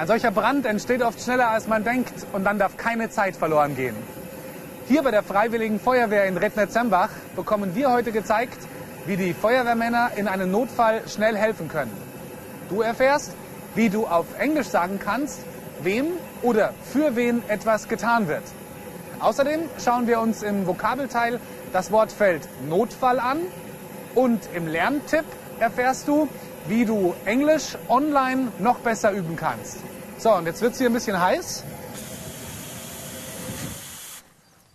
Ein solcher Brand entsteht oft schneller, als man denkt und dann darf keine Zeit verloren gehen. Hier bei der Freiwilligen Feuerwehr in Rednitz-Sembach bekommen wir heute gezeigt, wie die Feuerwehrmänner in einem Notfall schnell helfen können. Du erfährst, wie du auf Englisch sagen kannst, wem oder für wen etwas getan wird. Außerdem schauen wir uns im Vokabelteil das Wortfeld Notfall an und im Lerntipp erfährst du, wie du Englisch online noch besser üben kannst. So, und jetzt wird es hier ein bisschen heiß.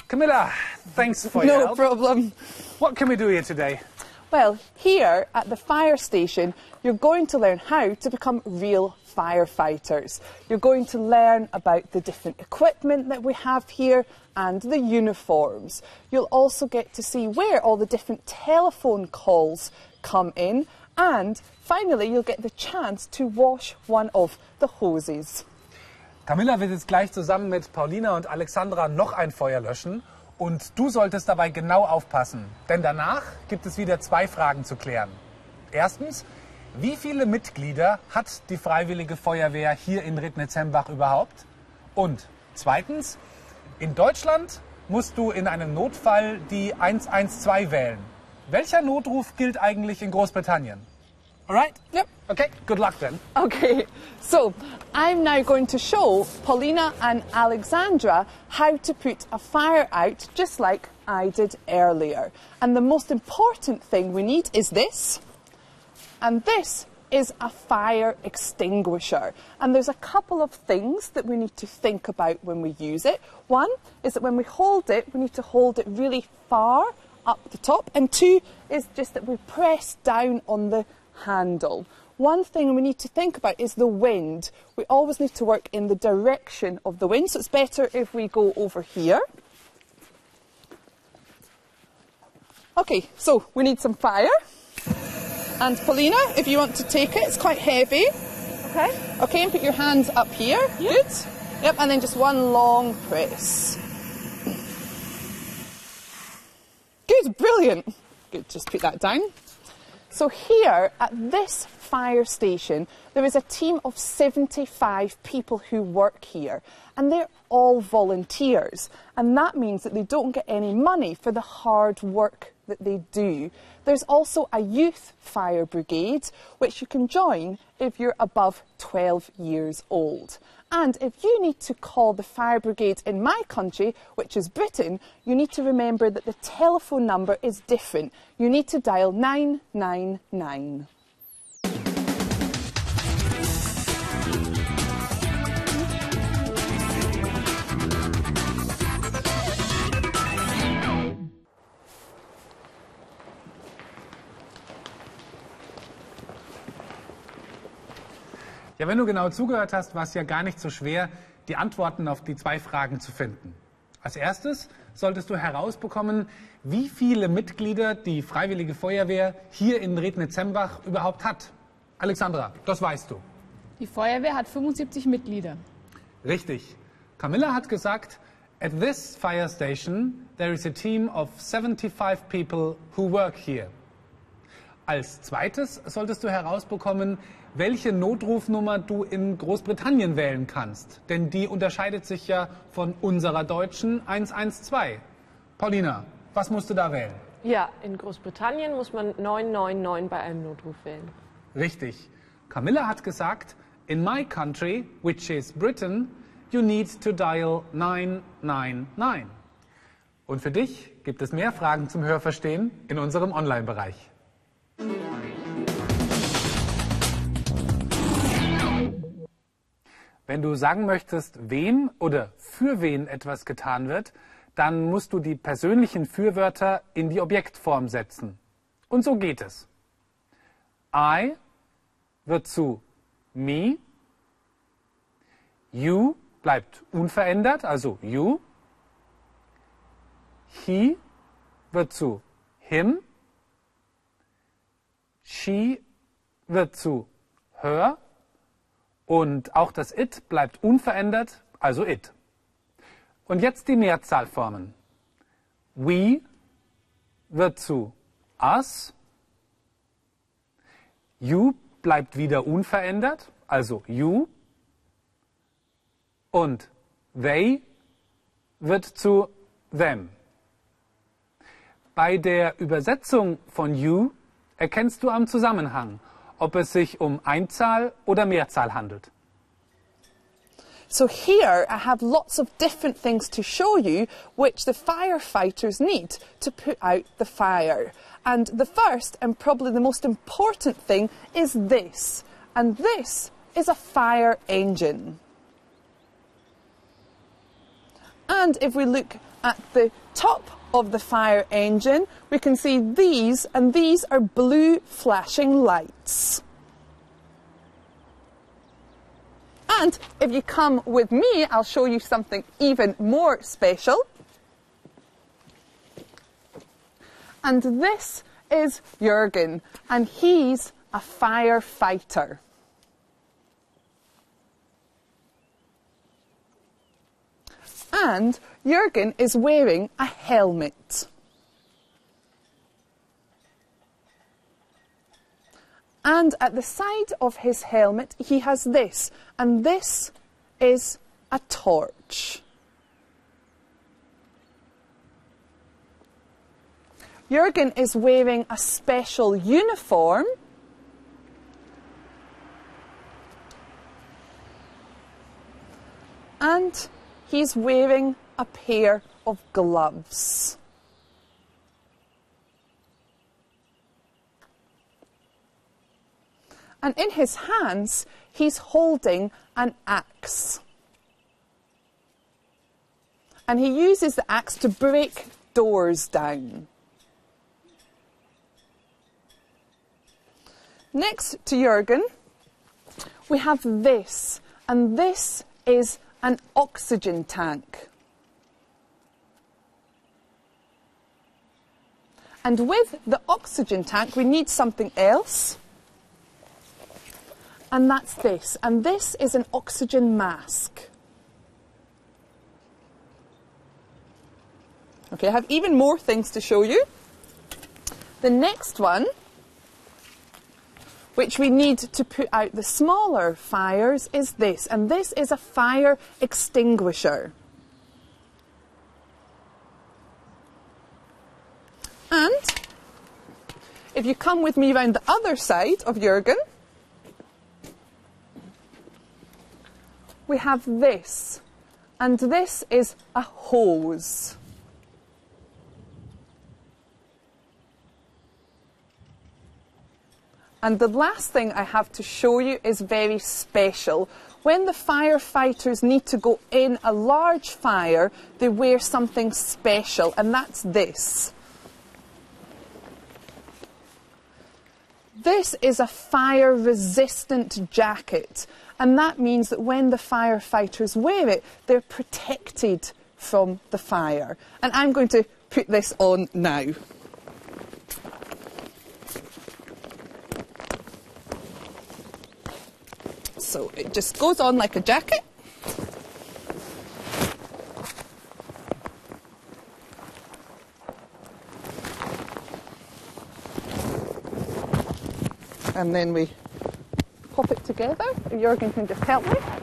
Camilla, thanks for your No help. problem. What can we do here today? Well, here at the fire station, you're going to learn how to become real firefighters. You're going to learn about the different equipment that we have here and the uniforms. You'll also get to see where all the different telephone calls come in. And finally, you'll get the chance to wash one of the hoses. Camilla wird jetzt gleich zusammen mit Paulina und Alexandra noch ein Feuer löschen. Und du solltest dabei genau aufpassen, denn danach gibt es wieder zwei Fragen zu klären. Erstens, wie viele Mitglieder hat die Freiwillige Feuerwehr hier in Rednitz-Hembach überhaupt? Und zweitens, in Deutschland musst du in einem Notfall die 112 wählen. Welcher Notruf gilt eigentlich in Großbritannien? Alright? Yep. Okay, good luck then. Okay, so I'm now going to show Paulina and Alexandra how to put a fire out just like I did earlier. And the most important thing we need is this. And this is a fire extinguisher. And there's a couple of things that we need to think about when we use it. One is that when we hold it, we need to hold it really far up the top. And two is just that we press down on the handle. One thing we need to think about is the wind. We always need to work in the direction of the wind, so it's better if we go over here. Okay, so we need some fire. And Paulina, if you want to take it, it's quite heavy. Okay. Okay, and put your hands up here. Good. Yep, and then just one long press. Good, brilliant. Good, just put that down. So here at this fire station, there is a team of 75 people who work here, and they're all volunteers. And that means that they don't get any money for the hard work that they do. There's also a youth fire brigade, which you can join if you're above 12 years old. And if you need to call the fire brigade in my country, which is Britain, you need to remember that the telephone number is different. You need to dial 999. Ja, wenn du genau zugehört hast, war es ja gar nicht so schwer, die Antworten auf die zwei Fragen zu finden. Als erstes solltest du herausbekommen, wie viele Mitglieder die Freiwillige Feuerwehr hier in Rednitz-Hembach überhaupt hat. Alexandra, das weißt du. Die Feuerwehr hat 75 Mitglieder. Richtig. Camilla hat gesagt, at this fire station there is a team of 75 people who work here. Als zweites solltest du herausbekommen, welche Notrufnummer du in Großbritannien wählen kannst. Denn die unterscheidet sich ja von unserer deutschen 112. Paulina, was musst du da wählen? Ja, in Großbritannien muss man 999 bei einem Notruf wählen. Richtig. Camilla hat gesagt, in my country, which is Britain, you need to dial 999. Und für dich gibt es mehr Fragen zum Hörverstehen in unserem Online-Bereich. Wenn du sagen möchtest, wem oder für wen etwas getan wird, dann musst du die persönlichen Fürwörter in die Objektform setzen. Und so geht es. I wird zu me. You bleibt unverändert, also you. He wird zu him. She wird zu her. Und auch das it bleibt unverändert, also it. Und jetzt die Mehrzahlformen. We wird zu us. You bleibt wieder unverändert, also you. und they wird zu them. Bei der Übersetzung von you erkennst du am Zusammenhang, ob es sich um Einzahl oder Mehrzahl handelt. So here I have lots of different things to show you which the firefighters need to put out the fire. And the first and probably the most important thing is this. And this is a fire engine. And if we look at the top of the fire engine, we can see these, and these are blue flashing lights. And if you come with me, I'll show you something even more special. And this is Jurgen, and he's a firefighter. And Jurgen is wearing a helmet. And at the side of his helmet, he has this, and this is a torch. Jurgen is wearing a special uniform. And he's wearing a pair of gloves. And in his hands, he's holding an axe. And he uses the axe to break doors down. Next to Jurgen, we have this, and this is an oxygen tank. And with the oxygen tank, we need something else. And that's this. And this is an oxygen mask. Okay, I have even more things to show you. The next one, which we need to put out the smaller fires, is this. And this is a fire extinguisher. And if you come with me round the other side of Jurgen, we have this. And this is a hose. And the last thing I have to show you is very special. When the firefighters need to go in a large fire, they wear something special, and that's this. This is a fire resistant jacket, and that means that when the firefighters wear it, they're protected from the fire. And I'm going to put this on now. So it just goes on like a jacket. And then we pop it together. Jurgen can just help me.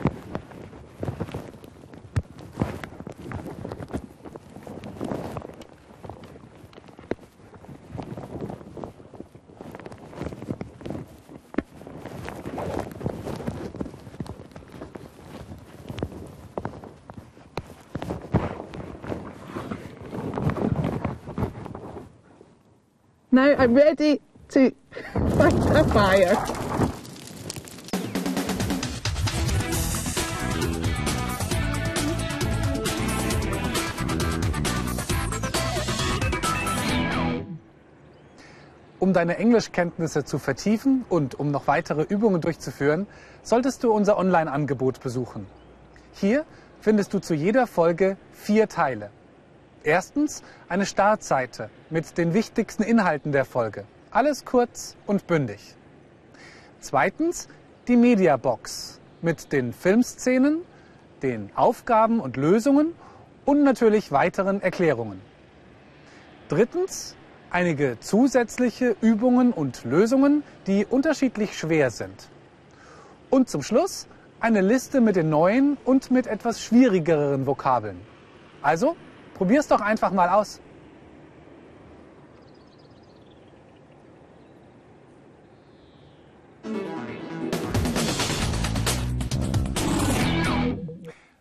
Now I'm ready to fight a fire. Um deine Englischkenntnisse zu vertiefen und um noch weitere Übungen durchzuführen, solltest du unser Online-Angebot besuchen. Hier findest du zu jeder Folge vier Teile. Erstens eine Startseite mit den wichtigsten Inhalten der Folge. Alles kurz und bündig. Zweitens die Mediabox mit den Filmszenen, den Aufgaben und Lösungen und natürlich weiteren Erklärungen. Drittens einige zusätzliche Übungen und Lösungen, die unterschiedlich schwer sind. Und zum Schluss eine Liste mit den neuen und mit etwas schwierigeren Vokabeln. Also, probier's doch einfach mal aus.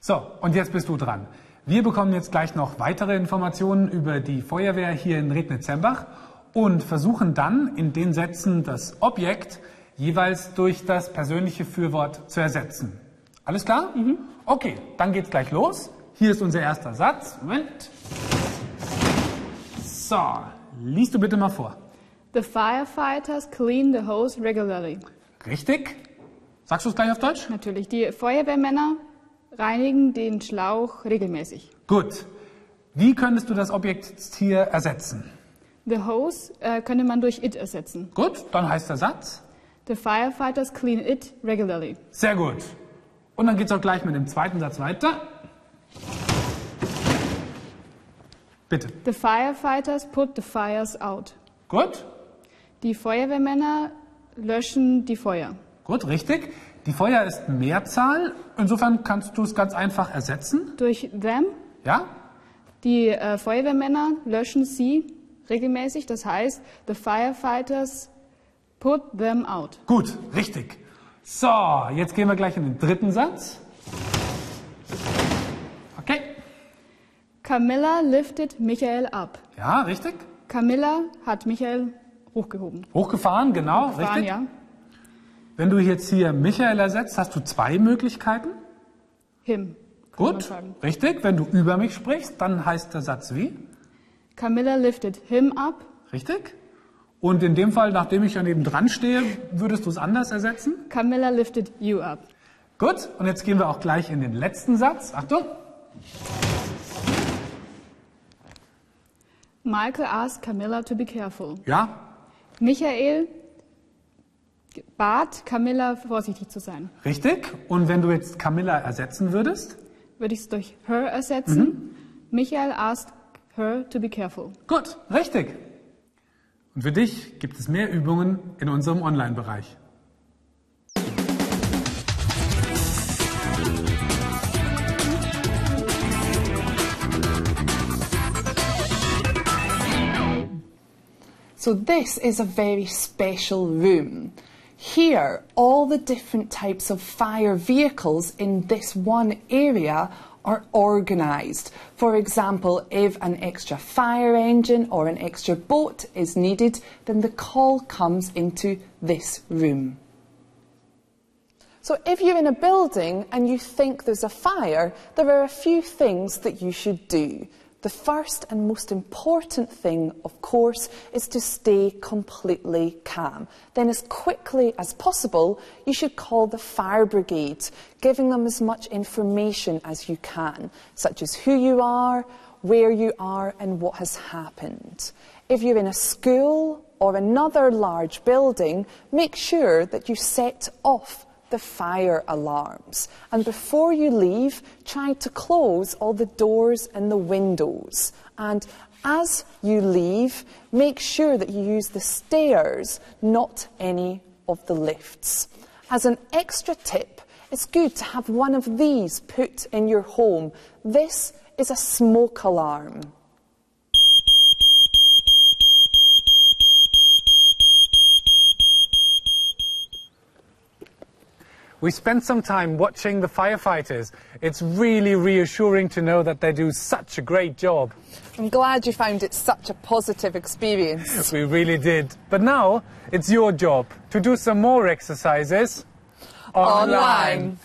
So, und jetzt bist du dran. Wir bekommen jetzt gleich noch weitere Informationen über die Feuerwehr hier in Rednitz-Sembach und versuchen dann in den Sätzen das Objekt jeweils durch das persönliche Fürwort zu ersetzen. Alles klar? Okay, dann geht's gleich los. Hier ist unser erster Satz. Moment. So, liest du bitte mal vor. The firefighters clean the hose regularly. Richtig? Sagst du es gleich auf Deutsch? Natürlich, die Feuerwehrmänner reinigen den Schlauch regelmäßig. Gut. Wie könntest du das Objekt hier ersetzen? The hose äh, könnte man durch it ersetzen. Gut, dann heißt der Satz. The firefighters clean it regularly. Sehr gut. Und dann geht's auch gleich mit dem zweiten Satz weiter. Bitte. The firefighters put the fires out. Gut, Die Feuerwehrmänner löschen die Feuer. gut, richtig. Die Feuer ist Mehrzahl. Insofern kannst du es ganz einfach ersetzen. Durch them, Ja? die äh, Feuerwehrmänner löschen sie regelmäßig. Das heißt, the firefighters put them out. Gut, richtig. So, jetzt gehen wir gleich in den dritten Satz. Okay. Camilla lifted Michael up. Ja, richtig. Camilla hat Michael hochgehoben. Hochgefahren, genau, Fahren, richtig. ja. Wenn du jetzt hier Michael ersetzt, hast du zwei Möglichkeiten. Him. Gut, richtig. Wenn du über mich sprichst, dann heißt der Satz wie? Camilla lifted him up. Richtig. Und in dem Fall, nachdem ich daneben dran stehe, würdest du es anders ersetzen? Camilla lifted you up. Gut, und jetzt gehen wir auch gleich in den letzten Satz. Achtung. Michael asked Camilla to be careful. Ja, Michael bat Camilla vorsichtig zu sein. richtig. Und wenn du jetzt Camilla ersetzen würdest? Würde ich es durch her ersetzen. Michael asked her to be careful. Gut, richtig. Und für dich gibt es mehr Übungen in unserem Online-Bereich. So this is a very special room. Here, all the different types of fire vehicles in this one area are organised. For example, if an extra fire engine or an extra boat is needed, then the call comes into this room. So if you're in a building and you think there's a fire, there are a few things that you should do. The first and most important thing, of course, is to stay completely calm. Then, as quickly as possible, you should call the fire brigade, giving them as much information as you can, such as who you are, where you are, and what has happened. If you're in a school or another large building, make sure that you set off the fire alarms. And before you leave, try to close all the doors and the windows. And as you leave, make sure that you use the stairs, not any of the lifts. As an extra tip, it's good to have one of these put in your home. This is a smoke alarm. We spent some time watching the firefighters. It's really reassuring to know that they do such a great job. I'm glad you found it such a positive experience. We really did. But now it's your job to do some more exercises Online.